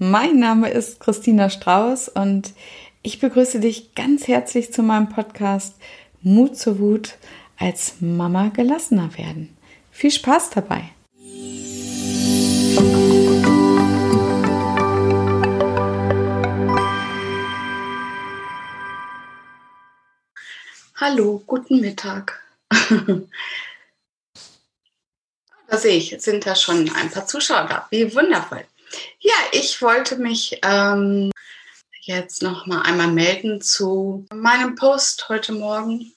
mein Name ist Christina Strauß und ich begrüße dich ganz herzlich zu meinem Podcast Mut zur Wut als Mama gelassener werden. Viel Spaß dabei! Hallo, guten Mittag. da sehe ich, sind da schon ein paar Zuschauer da. Wie wundervoll. Ja, ich wollte mich ähm, jetzt noch mal einmal melden zu meinem Post heute Morgen,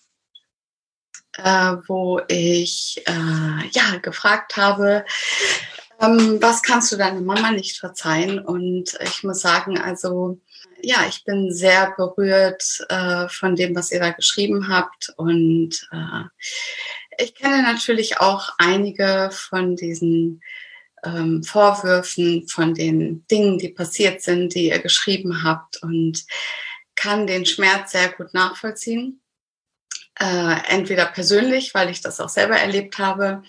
äh, wo ich äh, ja gefragt habe, ähm, was kannst du deiner Mama nicht verzeihen? Und ich muss sagen, also ja, ich bin sehr berührt äh, von dem, was ihr da geschrieben habt und äh, ich kenne natürlich auch einige von diesen ähm, Vorwürfen, von den Dingen, die passiert sind, die ihr geschrieben habt und kann den Schmerz sehr gut nachvollziehen. Äh, entweder persönlich, weil ich das auch selber erlebt habe,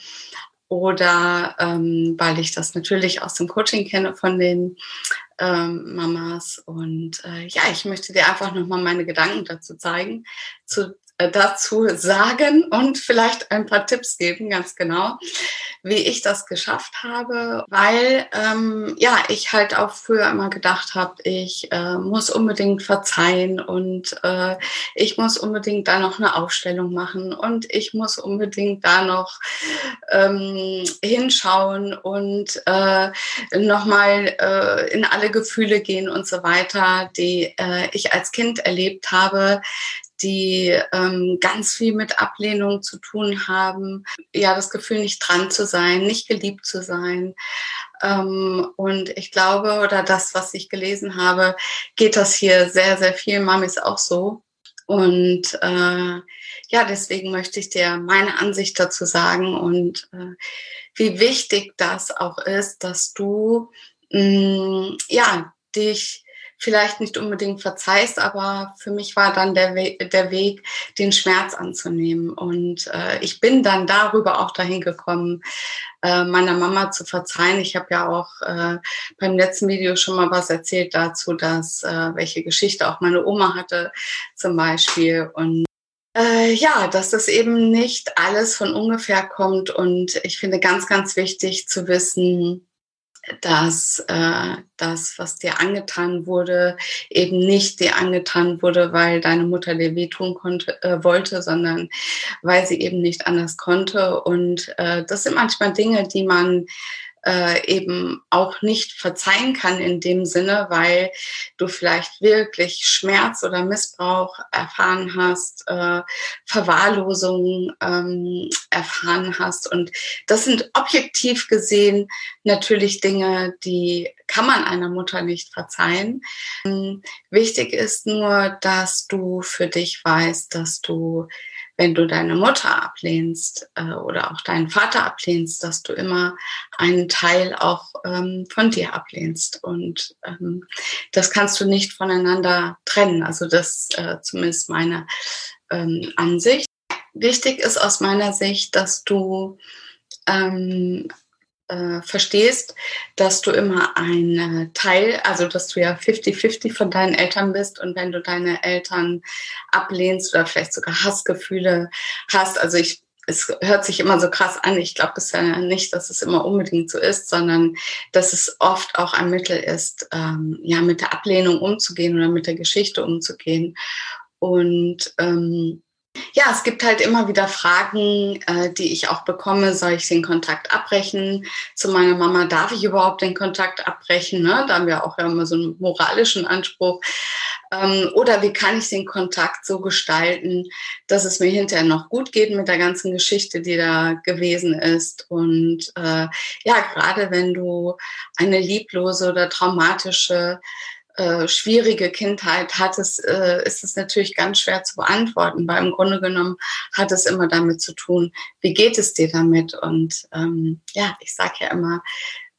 oder ähm, weil ich das natürlich aus dem Coaching kenne von den ähm, Mamas. Und äh, ja, ich möchte dir einfach nochmal meine Gedanken dazu zeigen, zu dazu sagen und vielleicht ein paar Tipps geben, ganz genau, wie ich das geschafft habe, weil ähm, ja ich halt auch früher immer gedacht habe, ich äh, muss unbedingt verzeihen und äh, ich muss unbedingt da noch eine Aufstellung machen und ich muss unbedingt da noch ähm, hinschauen und äh, nochmal äh, in alle Gefühle gehen und so weiter, die äh, ich als Kind erlebt habe, die ähm, ganz viel mit Ablehnung zu tun haben. Ja, das Gefühl, nicht dran zu sein, nicht geliebt zu sein. Ähm, und ich glaube, oder das, was ich gelesen habe, geht das hier sehr, sehr viel. Mami ist auch so. Und äh, ja, deswegen möchte ich dir meine Ansicht dazu sagen und äh, wie wichtig das auch ist, dass du mh, mm, ja dich vielleicht nicht unbedingt verzeihst, aber für mich war dann der, We der Weg, den Schmerz anzunehmen. Und äh, ich bin dann darüber auch dahin gekommen, äh, meiner Mama zu verzeihen. Ich habe ja auch äh, beim letzten Video schon mal was erzählt dazu, dass äh, welche Geschichte auch meine Oma hatte zum Beispiel. Und äh, ja, dass das eben nicht alles von ungefähr kommt. Und ich finde ganz, ganz wichtig zu wissen, dass äh, das, was dir angetan wurde, eben nicht dir angetan wurde, weil deine Mutter dir wehtun konnte, äh, wollte, sondern weil sie eben nicht anders konnte. Und äh, das sind manchmal Dinge, die man äh, eben auch nicht verzeihen kann in dem Sinne, weil du vielleicht wirklich Schmerz oder Missbrauch erfahren hast, äh, Verwahrlosung ähm, erfahren hast. Und das sind objektiv gesehen natürlich Dinge, die kann man einer Mutter nicht verzeihen. Wichtig ist nur, dass du für dich weißt, dass du wenn du deine Mutter ablehnst äh, oder auch deinen Vater ablehnst, dass du immer einen Teil auch ähm, von dir ablehnst. Und ähm, das kannst du nicht voneinander trennen. Also das äh, zumindest meine ähm, Ansicht. Wichtig ist aus meiner Sicht, dass du ähm, äh, verstehst, dass du immer ein Teil, also dass du ja 50-50 von deinen Eltern bist und wenn du deine Eltern ablehnst oder vielleicht sogar Hassgefühle hast, also ich es hört sich immer so krass an. Ich glaube es ja nicht, dass es immer unbedingt so ist, sondern dass es oft auch ein Mittel ist, ähm, ja, mit der Ablehnung umzugehen oder mit der Geschichte umzugehen. Und ähm, ja, es gibt halt immer wieder Fragen, äh, die ich auch bekomme. Soll ich den Kontakt abbrechen? Zu meiner Mama darf ich überhaupt den Kontakt abbrechen? Ne? Da haben wir auch ja immer so einen moralischen Anspruch. Ähm, oder wie kann ich den Kontakt so gestalten, dass es mir hinterher noch gut geht mit der ganzen Geschichte, die da gewesen ist? Und äh, ja, gerade wenn du eine lieblose oder traumatische äh, schwierige Kindheit hat es, äh, ist es natürlich ganz schwer zu beantworten, weil im Grunde genommen hat es immer damit zu tun, wie geht es dir damit? Und ähm, ja, ich sage ja immer,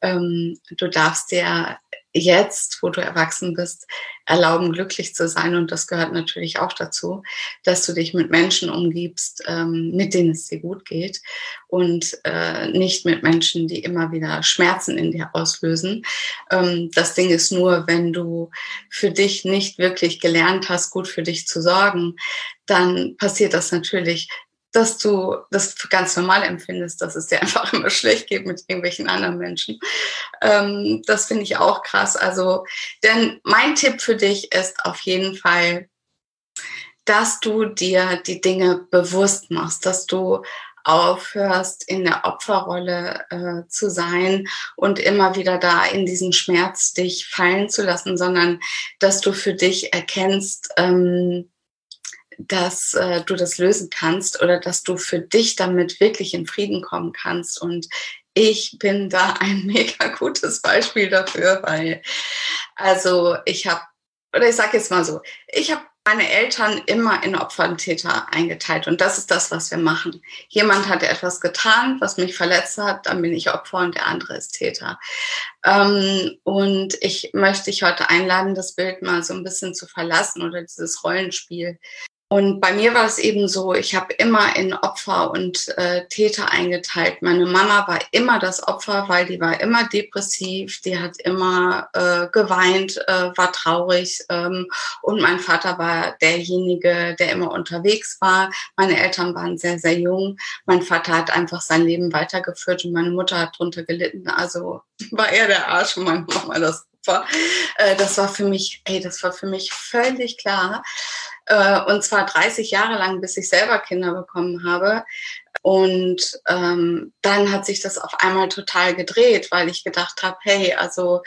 ähm, du darfst dir jetzt, wo du erwachsen bist, erlauben, glücklich zu sein. Und das gehört natürlich auch dazu, dass du dich mit Menschen umgibst, ähm, mit denen es dir gut geht und äh, nicht mit Menschen, die immer wieder Schmerzen in dir auslösen. Ähm, das Ding ist nur, wenn du für dich nicht wirklich gelernt hast, gut für dich zu sorgen, dann passiert das natürlich dass du das ganz normal empfindest, dass es dir einfach immer schlecht geht mit irgendwelchen anderen Menschen. Ähm, das finde ich auch krass. Also, denn mein Tipp für dich ist auf jeden Fall, dass du dir die Dinge bewusst machst, dass du aufhörst, in der Opferrolle äh, zu sein und immer wieder da in diesen Schmerz dich fallen zu lassen, sondern dass du für dich erkennst, ähm, dass äh, du das lösen kannst oder dass du für dich damit wirklich in Frieden kommen kannst. Und ich bin da ein mega gutes Beispiel dafür, weil also ich habe, oder ich sage jetzt mal so, ich habe meine Eltern immer in Opfer und Täter eingeteilt. Und das ist das, was wir machen. Jemand hat etwas getan, was mich verletzt hat, dann bin ich Opfer und der andere ist Täter. Ähm, und ich möchte dich heute einladen, das Bild mal so ein bisschen zu verlassen oder dieses Rollenspiel. Und bei mir war es eben so, ich habe immer in Opfer und äh, Täter eingeteilt. Meine Mama war immer das Opfer, weil die war immer depressiv, die hat immer äh, geweint, äh, war traurig. Ähm, und mein Vater war derjenige, der immer unterwegs war. Meine Eltern waren sehr, sehr jung. Mein Vater hat einfach sein Leben weitergeführt und meine Mutter hat drunter gelitten. Also war er der Arsch und meine Mama das Opfer. Äh, das war für mich, ey, das war für mich völlig klar. Äh, und zwar 30 Jahre lang, bis ich selber Kinder bekommen habe. Und ähm, dann hat sich das auf einmal total gedreht, weil ich gedacht habe, hey, also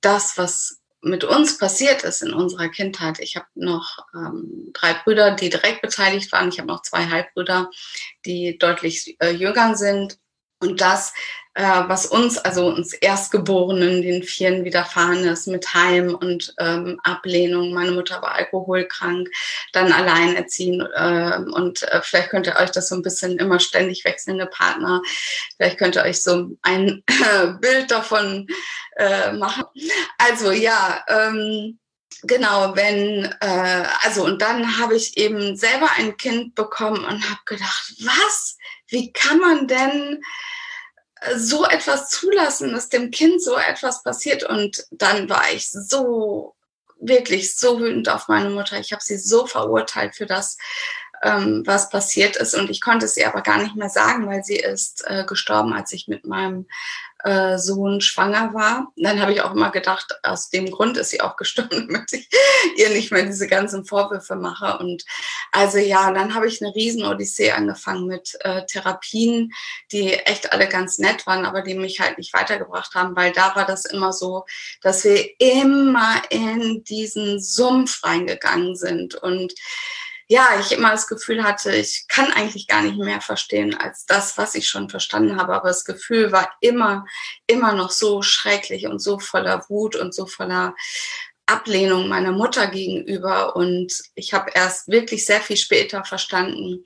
das, was mit uns passiert ist in unserer Kindheit. Ich habe noch ähm, drei Brüder, die direkt beteiligt waren. Ich habe noch zwei Halbbrüder, die deutlich äh, jünger sind. Und das äh, was uns, also uns Erstgeborenen, den Vieren widerfahren ist mit Heim und ähm, Ablehnung. Meine Mutter war alkoholkrank, dann alleinerziehend äh, und äh, vielleicht könnt ihr euch das so ein bisschen immer ständig wechselnde Partner, vielleicht könnt ihr euch so ein Bild davon äh, machen. Also ja, ähm, Genau, wenn, äh, also und dann habe ich eben selber ein Kind bekommen und habe gedacht, was? Wie kann man denn so etwas zulassen, dass dem Kind so etwas passiert. Und dann war ich so, wirklich so wütend auf meine Mutter. Ich habe sie so verurteilt für das, ähm, was passiert ist. Und ich konnte es ihr aber gar nicht mehr sagen, weil sie ist äh, gestorben, als ich mit meinem äh, Sohn schwanger war. Dann habe ich auch immer gedacht, aus dem Grund ist sie auch gestorben, damit ich ihr nicht mehr diese ganzen Vorwürfe mache. Und also ja, dann habe ich eine riesen Odyssee angefangen mit äh, Therapien, die echt alle ganz nett waren, aber die mich halt nicht weitergebracht haben, weil da war das immer so, dass wir immer in diesen Sumpf reingegangen sind und ja, ich immer das Gefühl hatte, ich kann eigentlich gar nicht mehr verstehen als das, was ich schon verstanden habe. Aber das Gefühl war immer, immer noch so schrecklich und so voller Wut und so voller Ablehnung meiner Mutter gegenüber. Und ich habe erst wirklich sehr viel später verstanden,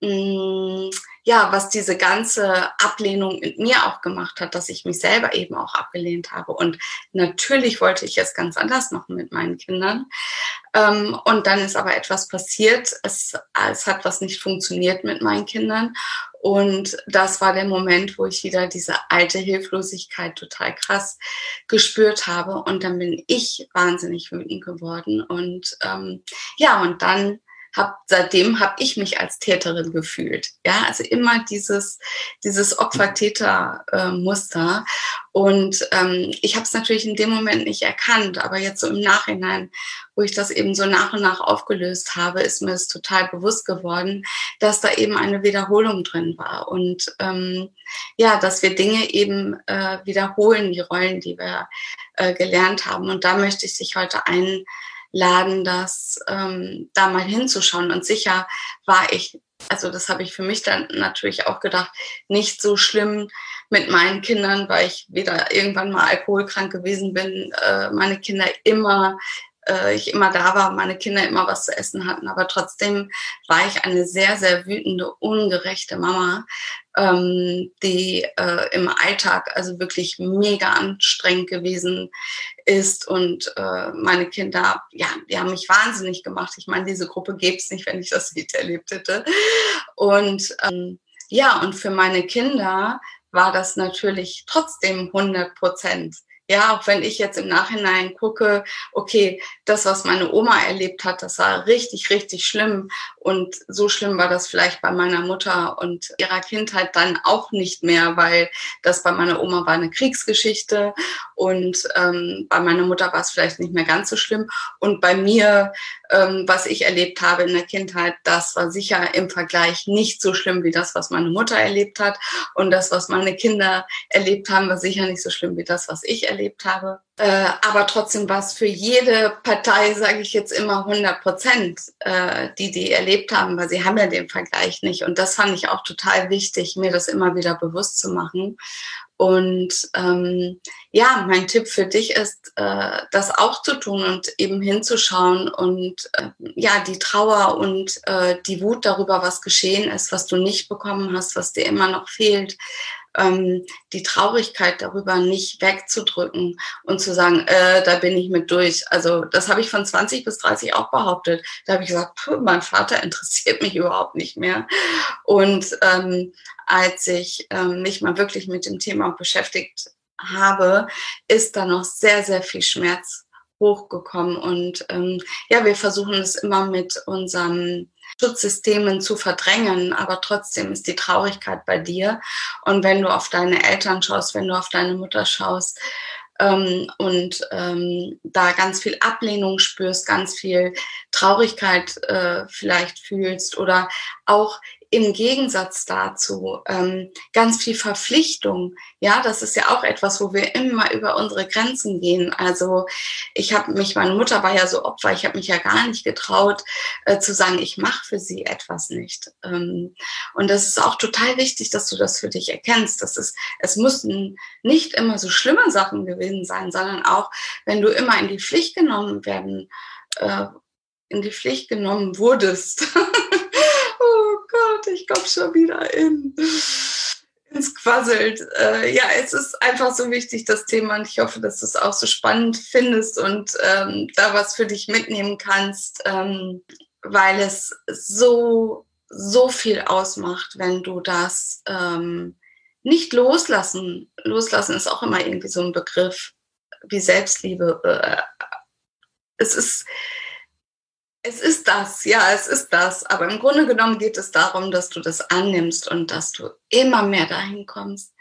mh, mm, ja, was diese ganze Ablehnung in mir auch gemacht hat, dass ich mich selber eben auch abgelehnt habe. Und natürlich wollte ich es ganz anders machen mit meinen Kindern. Ähm, und dann ist aber etwas passiert. Es, es hat was nicht funktioniert mit meinen Kindern. Und das war der Moment, wo ich wieder diese alte Hilflosigkeit total krass gespürt habe. Und dann bin ich wahnsinnig wütend geworden. Und ähm, ja, und dann hab, seitdem habe ich mich als Täterin gefühlt. Ja, also immer dieses, dieses Opfer-Täter-Muster. Und ähm, ich habe es natürlich in dem Moment nicht erkannt, aber jetzt so im Nachhinein, wo ich das eben so nach und nach aufgelöst habe, ist mir es total bewusst geworden, dass da eben eine Wiederholung drin war. Und ähm, ja, dass wir Dinge eben äh, wiederholen, die Rollen, die wir äh, gelernt haben. Und da möchte ich dich heute ein laden, das ähm, da mal hinzuschauen. Und sicher war ich, also das habe ich für mich dann natürlich auch gedacht, nicht so schlimm mit meinen Kindern, weil ich weder irgendwann mal alkoholkrank gewesen bin, äh, meine Kinder immer äh, ich immer da war, meine Kinder immer was zu essen hatten. Aber trotzdem war ich eine sehr, sehr wütende, ungerechte Mama, ähm, die äh, im Alltag also wirklich mega anstrengend gewesen ist. Und äh, meine Kinder, ja, die haben mich wahnsinnig gemacht. Ich meine, diese Gruppe gäbe es nicht, wenn ich das nicht erlebt hätte. Und ähm, ja, und für meine Kinder war das natürlich trotzdem 100 Prozent. Ja, auch wenn ich jetzt im Nachhinein gucke, okay, das, was meine Oma erlebt hat, das war richtig, richtig schlimm. Und so schlimm war das vielleicht bei meiner Mutter und ihrer Kindheit dann auch nicht mehr, weil das bei meiner Oma war eine Kriegsgeschichte und ähm, bei meiner Mutter war es vielleicht nicht mehr ganz so schlimm. Und bei mir, ähm, was ich erlebt habe in der Kindheit, das war sicher im Vergleich nicht so schlimm wie das, was meine Mutter erlebt hat. Und das, was meine Kinder erlebt haben, war sicher nicht so schlimm wie das, was ich erlebt habe. Äh, aber trotzdem war es für jede Partei, sage ich jetzt immer, 100 Prozent, äh, die die erlebt haben, weil sie haben ja den Vergleich nicht. Und das fand ich auch total wichtig, mir das immer wieder bewusst zu machen. Und ähm, ja, mein Tipp für dich ist, äh, das auch zu tun und eben hinzuschauen und äh, ja, die Trauer und äh, die Wut darüber, was geschehen ist, was du nicht bekommen hast, was dir immer noch fehlt, ähm, die Traurigkeit darüber nicht wegzudrücken und zu sagen, äh, da bin ich mit durch. Also das habe ich von 20 bis 30 auch behauptet. Da habe ich gesagt, mein Vater interessiert mich überhaupt nicht mehr. Und ähm, als ich ähm, mich mal wirklich mit dem Thema beschäftigt habe, ist da noch sehr, sehr viel Schmerz hochgekommen. Und ähm, ja, wir versuchen es immer mit unserem Schutzsystemen zu verdrängen, aber trotzdem ist die Traurigkeit bei dir. Und wenn du auf deine Eltern schaust, wenn du auf deine Mutter schaust ähm, und ähm, da ganz viel Ablehnung spürst, ganz viel Traurigkeit äh, vielleicht fühlst oder auch im Gegensatz dazu ähm, ganz viel Verpflichtung. Ja, das ist ja auch etwas, wo wir immer über unsere Grenzen gehen. Also ich habe mich, meine Mutter war ja so Opfer, ich habe mich ja gar nicht getraut äh, zu sagen, ich mache für sie etwas nicht. Ähm, und das ist auch total wichtig, dass du das für dich erkennst. Das ist, es mussten nicht immer so schlimme Sachen gewesen sein, sondern auch, wenn du immer in die Pflicht genommen werden, äh, in die Pflicht genommen wurdest. Ich komme schon wieder in, ins Quasselt. Äh, ja, es ist einfach so wichtig, das Thema. Und ich hoffe, dass du es auch so spannend findest und ähm, da was für dich mitnehmen kannst, ähm, weil es so, so viel ausmacht, wenn du das ähm, nicht loslassen. Loslassen ist auch immer irgendwie so ein Begriff wie Selbstliebe. Äh, es ist es ist das, ja, es ist das. Aber im Grunde genommen geht es darum, dass du das annimmst und dass du immer mehr dahin kommst,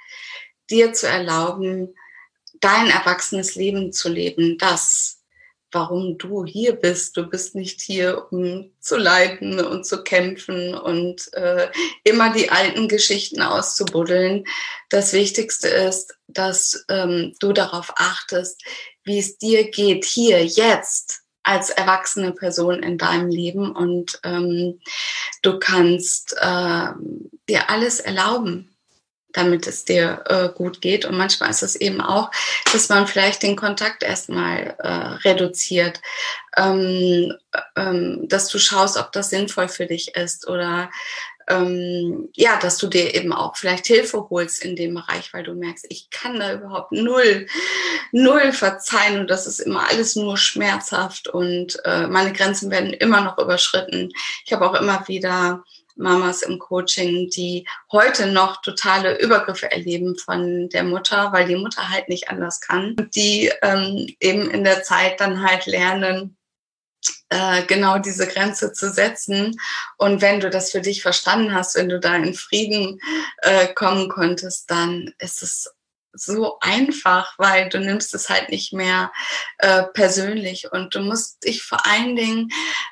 dir zu erlauben, dein erwachsenes Leben zu leben, das, warum du hier bist. Du bist nicht hier, um zu leiden und zu kämpfen und äh, immer die alten Geschichten auszubuddeln. Das Wichtigste ist, dass ähm, du darauf achtest, wie es dir geht, hier, jetzt als erwachsene Person in deinem Leben und ähm, du kannst äh, dir alles erlauben, damit es dir äh, gut geht. Und manchmal ist es eben auch, dass man vielleicht den Kontakt erstmal äh, reduziert, ähm, ähm, dass du schaust, ob das sinnvoll für dich ist oder ähm, ja, dass du dir eben auch vielleicht Hilfe holst in dem Bereich, weil du merkst, ich kann da überhaupt null, null verzeihen und das ist immer alles nur schmerzhaft und äh, meine Grenzen werden immer noch überschritten. Ich habe auch immer wieder Mamas im Coaching, die heute noch totale Übergriffe erleben von der Mutter, weil die Mutter halt nicht anders kann. Die ähm, eben in der Zeit dann halt lernen, äh, genau diese Grenze zu setzen. Und wenn du das für dich verstanden hast, wenn du da in Frieden äh, kommen konntest, dann ist es so einfach, weil du nimmst es halt nicht mehr äh, persönlich und du musst dich vor allen Dingen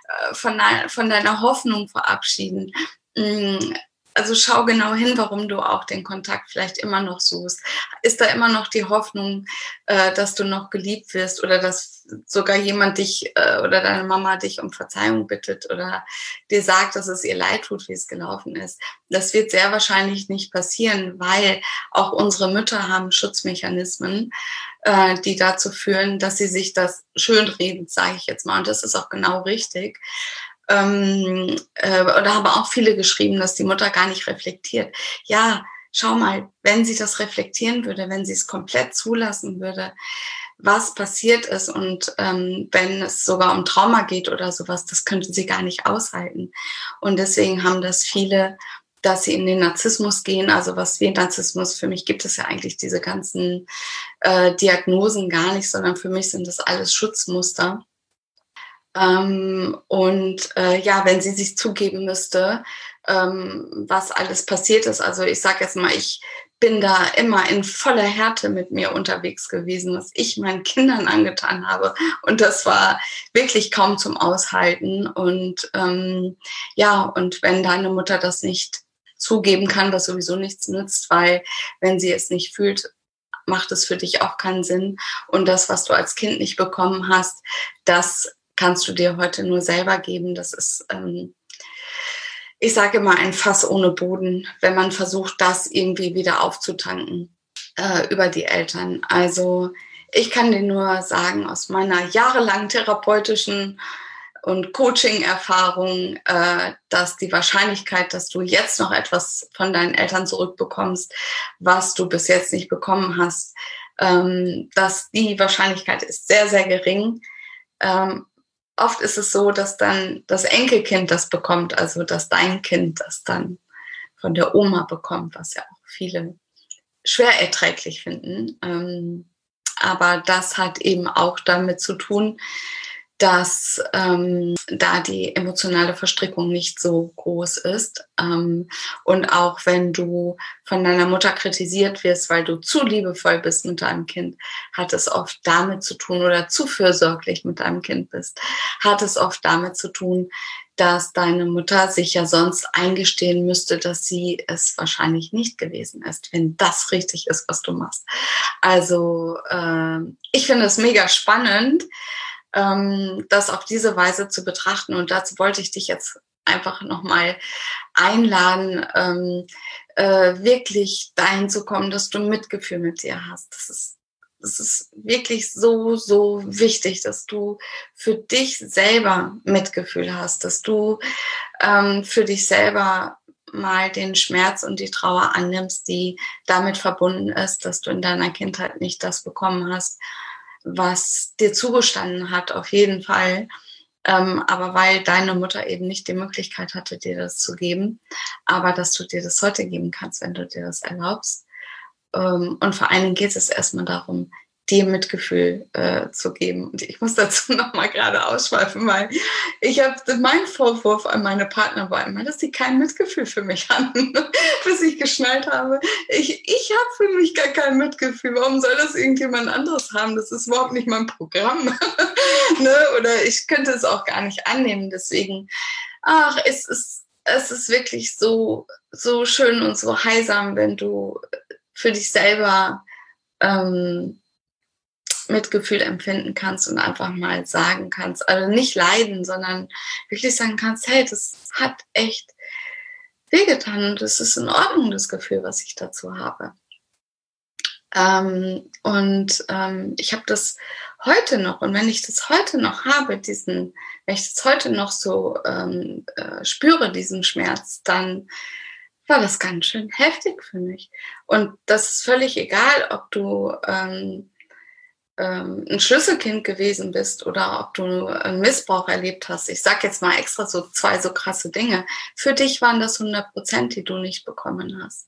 äh, von, von deiner Hoffnung verabschieden. Mm, Also schau genau hin, warum du auch den Kontakt vielleicht immer noch suchst. Ist da immer noch die Hoffnung, äh, dass du noch geliebt wirst oder dass sogar jemand dich äh, oder deine Mama dich um Verzeihung bittet oder dir sagt, dass es ihr leid tut, wie es gelaufen ist? Das wird sehr wahrscheinlich nicht passieren, weil auch unsere Mütter haben Schutzmechanismen, äh, die dazu führen, dass sie sich das schönreden, sage ich jetzt mal. Und das ist auch genau richtig ähm, äh, oder haben auch viele geschrieben, dass die Mutter gar nicht reflektiert. Ja, schau mal, wenn sie das reflektieren würde, wenn sie es komplett zulassen würde, was passiert ist und ähm, wenn es sogar um Trauma geht oder sowas, das könnte sie gar nicht aushalten. Und deswegen haben das viele, dass sie in den Narzissmus gehen. Also was wie Narzissmus, für mich gibt es ja eigentlich diese ganzen äh, Diagnosen gar nicht, sondern für mich sind das alles Schutzmuster ähm, und äh, ja, wenn sie sich zugeben müsste, ähm, was alles passiert ist. Also ich sage jetzt mal, ich bin da immer in voller Härte mit mir unterwegs gewesen, was ich meinen Kindern angetan habe. Und das war wirklich kaum zum Aushalten. Und ähm, ja, und wenn deine Mutter das nicht zugeben kann, was sowieso nichts nützt, weil wenn sie es nicht fühlt, macht es für dich auch keinen Sinn. Und das, was du als Kind nicht bekommen hast, das kannst du dir heute nur selber geben. Das ist, ähm, ich sage immer, ein Fass ohne Boden, wenn man versucht, das irgendwie wieder aufzutanken äh, über die Eltern. Also ich kann dir nur sagen, aus meiner jahrelangen therapeutischen und Coaching-Erfahrung, äh, dass die Wahrscheinlichkeit, dass du jetzt noch etwas von deinen Eltern zurückbekommst, was du bis jetzt nicht bekommen hast, ähm, dass die Wahrscheinlichkeit ist sehr, sehr gering. Ähm, oft ist es so, dass dann das Enkelkind das bekommt, also dass dein Kind das dann von der Oma bekommt, was ja auch viele schwer erträglich finden. Ähm, aber das hat eben auch damit zu tun, dass ähm, da die emotionale Verstrickung nicht so groß ist. Ähm, und auch wenn du von deiner Mutter kritisiert wirst, weil du zu liebevoll bist mit deinem Kind, hat es oft damit zu tun oder zu fürsorglich mit deinem Kind bist, hat es oft damit zu tun, dass deine Mutter sich ja sonst eingestehen müsste, dass sie es wahrscheinlich nicht gewesen ist, wenn das richtig ist, was du machst. Also äh, ich finde es mega spannend ähm, das auf diese Weise zu betrachten. Und dazu wollte ich dich jetzt einfach nochmal einladen, ähm, äh, wirklich dahin zu kommen, dass du Mitgefühl mit dir hast. Das ist, das ist wirklich so, so wichtig, dass du für dich selber Mitgefühl hast, dass du ähm, für dich selber mal den Schmerz und die Trauer annimmst, die damit verbunden ist, dass du in deiner Kindheit nicht das bekommen hast, was dir zugestanden hat, auf jeden Fall. Ähm, aber weil deine Mutter eben nicht die Möglichkeit hatte, dir das zu geben, aber dass du dir das heute geben kannst, wenn du dir das erlaubst. Ähm, und vor allen Dingen geht es erstmal darum, dir Mitgefühl äh, zu geben. Und ich muss dazu nochmal gerade ausschweifen, weil ich habe, mein Vorwurf an meine Partner war immer, dass sie kein Mitgefühl für mich hatten, bis ich geschnallt habe. Ich, ich habe für mich gar kein Mitgefühl. Warum soll das irgendjemand anderes haben? Das ist überhaupt nicht mein Programm. ne? Oder ich könnte es auch gar nicht annehmen. Deswegen, ach, es ist, es ist wirklich so, so schön und so heilsam, wenn du für dich selber ähm, Mitgefühl empfinden kannst und einfach mal sagen kannst, also nicht leiden, sondern wirklich sagen kannst, hey, das hat echt wehgetan und es ist in Ordnung, das Gefühl, was ich dazu habe. Ähm, und ähm, ich habe das heute noch und wenn ich das heute noch habe, diesen, wenn ich das heute noch so ähm, äh, spüre, diesen Schmerz, dann war das ganz schön heftig für mich. Und das ist völlig egal, ob du ähm, ähm, ein Schlüsselkind gewesen bist oder ob du einen Missbrauch erlebt hast. Ich sage jetzt mal extra so zwei so krasse Dinge. Für dich waren das 100 Prozent, die du nicht bekommen hast.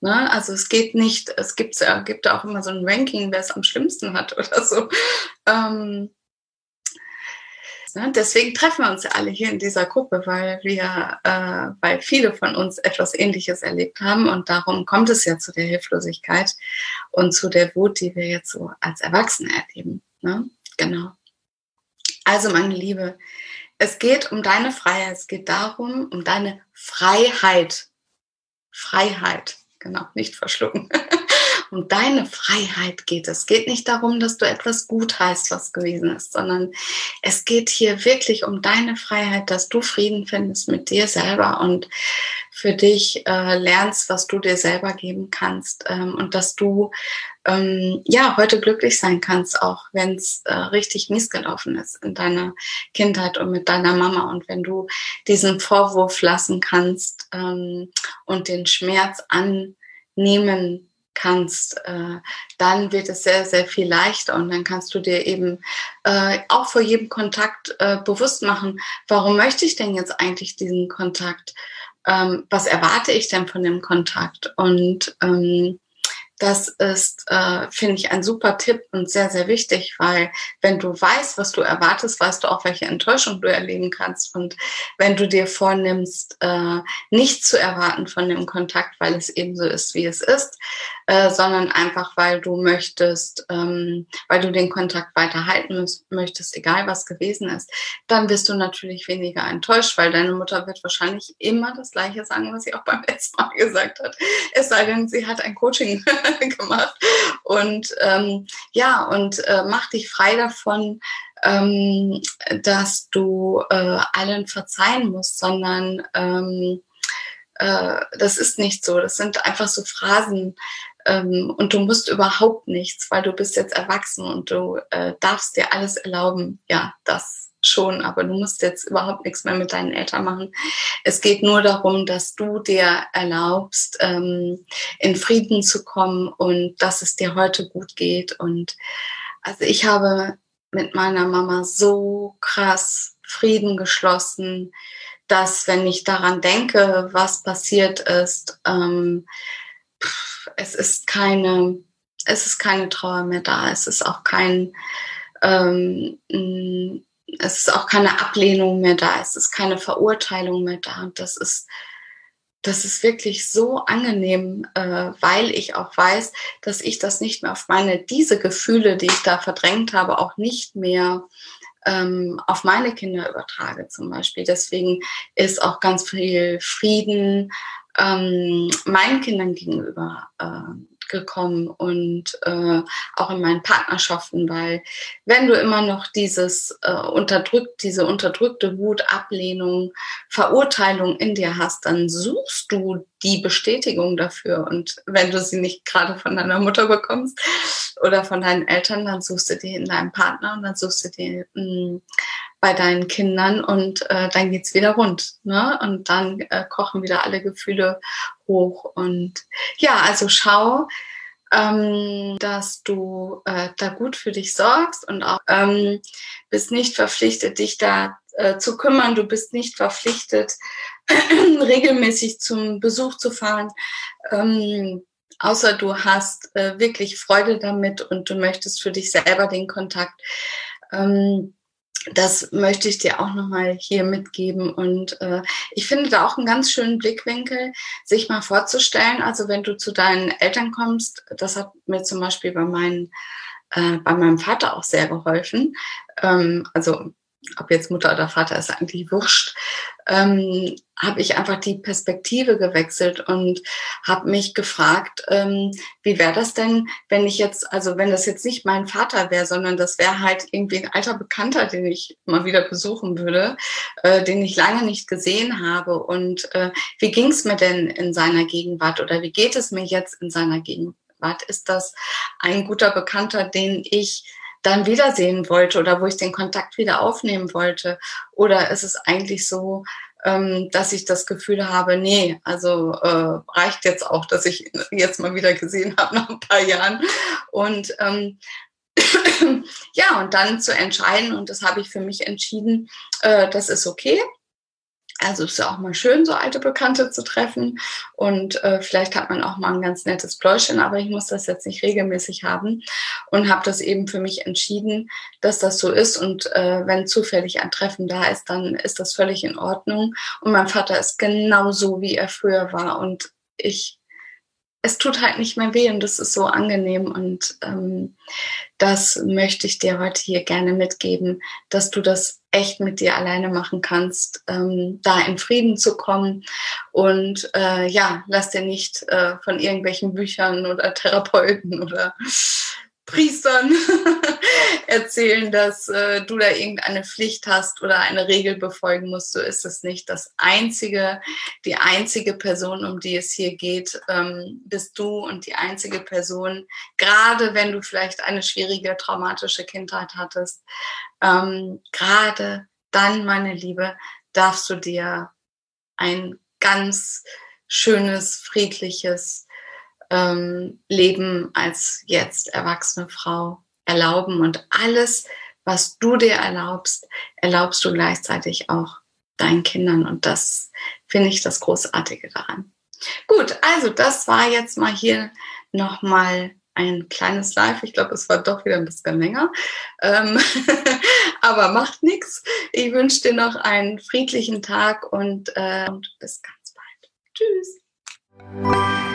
Ne? Also es geht nicht, es gibt, äh, gibt auch immer so ein Ranking, wer es am schlimmsten hat oder so. Ähm, Ne? Deswegen treffen wir uns alle hier in dieser Gruppe, weil wir, äh, weil viele von uns etwas Ähnliches erlebt haben und darum kommt es ja zu der Hilflosigkeit und zu der Wut, die wir jetzt so als Erwachsene erleben. Ne? Genau. Also meine Liebe, es geht um deine Freiheit, es geht darum, um deine Freiheit. Freiheit. Genau, nicht verschlucken. um deine Freiheit geht es. Geht nicht darum, dass du etwas gut heißt, was gewesen ist, sondern es geht hier wirklich um deine Freiheit, dass du Frieden findest mit dir selber und für dich äh, lernst, was du dir selber geben kannst ähm, und dass du ähm, ja heute glücklich sein kannst, auch wenn es äh, richtig mies gelaufen ist in deiner Kindheit und mit deiner Mama und wenn du diesen Vorwurf lassen kannst ähm, und den Schmerz annehmen kannst, äh, dann wird es sehr, sehr viel leichter und dann kannst du dir eben äh, auch vor jedem Kontakt äh, bewusst machen, warum möchte ich denn jetzt eigentlich diesen Kontakt? Ähm, was erwarte ich denn von dem Kontakt? Und ähm, das ist, äh, finde ich, ein super Tipp und sehr, sehr wichtig, weil wenn du weißt, was du erwartest, weißt du auch, welche Enttäuschung du erleben kannst. Und wenn du dir vornimmst, äh, nichts zu erwarten von dem Kontakt, weil es eben so ist, wie es ist, äh, sondern einfach, weil du möchtest, ähm, weil du den Kontakt weiterhalten möchtest, egal was gewesen ist, dann bist du natürlich weniger enttäuscht, weil deine Mutter wird wahrscheinlich immer das Gleiche sagen, was sie auch beim letzten Mal gesagt hat. Es sei denn, sie hat ein Coaching gemacht. Und ähm, ja, und äh, mach dich frei davon, ähm, dass du äh, allen verzeihen musst, sondern ähm, äh, das ist nicht so. Das sind einfach so Phrasen. Ähm, und du musst überhaupt nichts, weil du bist jetzt erwachsen und du äh, darfst dir alles erlauben. Ja, das schon, aber du musst jetzt überhaupt nichts mehr mit deinen Eltern machen. Es geht nur darum, dass du dir erlaubst, ähm, in Frieden zu kommen und dass es dir heute gut geht. Und also ich habe mit meiner Mama so krass Frieden geschlossen dass wenn ich daran denke, was passiert ist, ähm, es ist keine, es ist keine Trauer mehr da. Es ist auch kein, ähm, es ist auch keine Ablehnung mehr da. Es ist keine Verurteilung mehr da. Und das ist, das ist wirklich so angenehm, äh, weil ich auch weiß, dass ich das nicht mehr auf meine, diese Gefühle, die ich da verdrängt habe, auch nicht mehr ähm, auf meine Kinder übertrage zum Beispiel. Deswegen ist auch ganz viel Frieden ähm, meinen Kindern gegenüber äh, gekommen und äh, auch in meinen Partnerschaften, weil wenn du immer noch dieses äh, unterdrückt, diese unterdrückte Wut, Ablehnung, Verurteilung in dir hast, dann suchst du die Bestätigung dafür und wenn du sie nicht gerade von deiner Mutter bekommst oder von deinen Eltern, dann suchst du die in deinem Partner und dann suchst du die mh, mm, bei deinen Kindern und äh, dann geht's wieder rund. Ne? Und dann äh, kochen wieder alle Gefühle hoch. Und ja, also schau, ähm, dass du äh, da gut für dich sorgst und auch ähm, bist nicht verpflichtet, dich da äh, zu kümmern. Du bist nicht verpflichtet, regelmäßig zum Besuch zu fahren. Ähm, außer du hast äh, wirklich Freude damit und du möchtest für dich selber den Kontakt. Ähm, das möchte ich dir auch nochmal hier mitgeben. Und äh, ich finde da auch einen ganz schönen Blickwinkel, sich mal vorzustellen. Also wenn du zu deinen Eltern kommst, das hat mir zum Beispiel bei, meinen, äh, bei meinem Vater auch sehr geholfen. Ähm, also ob jetzt Mutter oder Vater ist eigentlich wurscht, ähm, habe ich einfach die Perspektive gewechselt und habe mich gefragt, ähm, wie wäre das denn, wenn ich jetzt, also wenn das jetzt nicht mein Vater wäre, sondern das wäre halt irgendwie ein alter Bekannter, den ich mal wieder besuchen würde, äh, den ich lange nicht gesehen habe. Und äh, wie ging es mir denn in seiner Gegenwart oder wie geht es mir jetzt in seiner Gegenwart? Ist das ein guter Bekannter, den ich dann wiedersehen wollte oder wo ich den Kontakt wieder aufnehmen wollte? Oder ist es eigentlich so, ähm, dass ich das Gefühl habe, nee, also äh, reicht jetzt auch, dass ich jetzt mal wieder gesehen habe nach ein paar Jahren. Und ähm, ja, und dann zu entscheiden, und das habe ich für mich entschieden, äh, das ist okay. Also ist ja auch mal schön, so alte Bekannte zu treffen. Und äh, vielleicht hat man auch mal ein ganz nettes Pläuschen, aber ich muss das jetzt nicht regelmäßig haben. Und habe das eben für mich entschieden, dass das so ist. Und äh, wenn zufällig ein Treffen da ist, dann ist das völlig in Ordnung. Und mein Vater ist genau so, wie er früher war. Und ich es tut halt nicht mehr weh und das ist so angenehm und ähm, das möchte ich dir heute hier gerne mitgeben, dass du das echt mit dir alleine machen kannst, ähm, da in Frieden zu kommen und äh, ja, lass dir nicht äh, von irgendwelchen Büchern oder Therapeuten oder Priestern erzählen, dass äh, du da irgendeine Pflicht hast oder eine Regel befolgen musst. So ist es nicht. Das einzige, die einzige Person, um die es hier geht, ähm, bist du und die einzige Person, gerade wenn du vielleicht eine schwierige, traumatische Kindheit hattest, ähm, gerade dann, meine Liebe, darfst du dir ein ganz schönes, friedliches, ähm, Leben als jetzt erwachsene Frau erlauben. Und alles, was du dir erlaubst, erlaubst du gleichzeitig auch deinen Kindern. Und das finde ich das Großartige daran. Gut, also das war jetzt mal hier nochmal ein kleines Live. Ich glaube, es war doch wieder ein bisschen länger. Ähm aber macht nichts. Ich wünsche dir noch einen friedlichen Tag und, äh, und bis ganz bald. Tschüss.